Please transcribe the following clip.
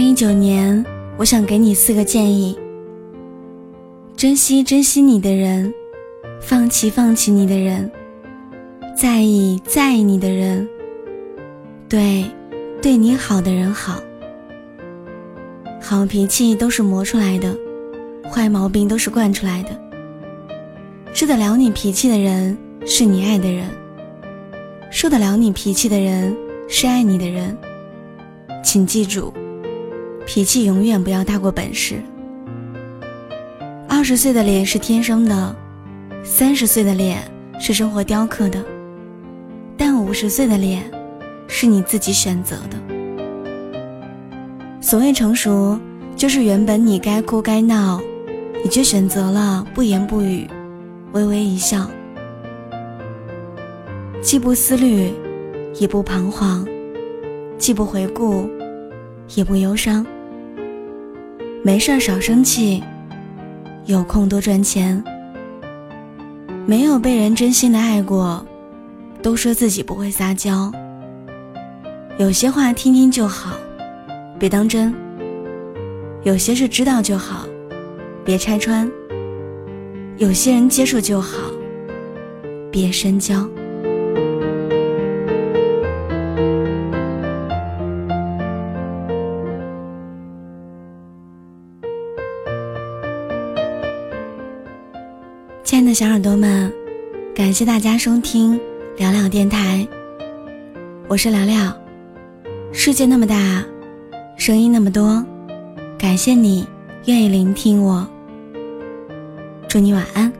一九年，我想给你四个建议：珍惜珍惜你的人，放弃放弃你的人，在意在意你的人，对对你好的人好。好脾气都是磨出来的，坏毛病都是惯出来的。治得了你脾气的人，是你爱的人；受得了你脾气的人，是爱你的人。请记住，脾气永远不要大过本事。二十岁的脸是天生的，三十岁的脸是生活雕刻的，但五十岁的脸，是你自己选择的。所谓成熟，就是原本你该哭该闹，你却选择了不言不语，微微一笑，既不思虑，也不彷徨，既不回顾，也不忧伤。没事少生气，有空多赚钱。没有被人真心的爱过，都说自己不会撒娇。有些话听听就好。别当真，有些事知道就好，别拆穿；有些人接受就好，别深交。亲爱的小耳朵们，感谢大家收听聊聊电台，我是聊聊。世界那么大。声音那么多，感谢你愿意聆听我。祝你晚安。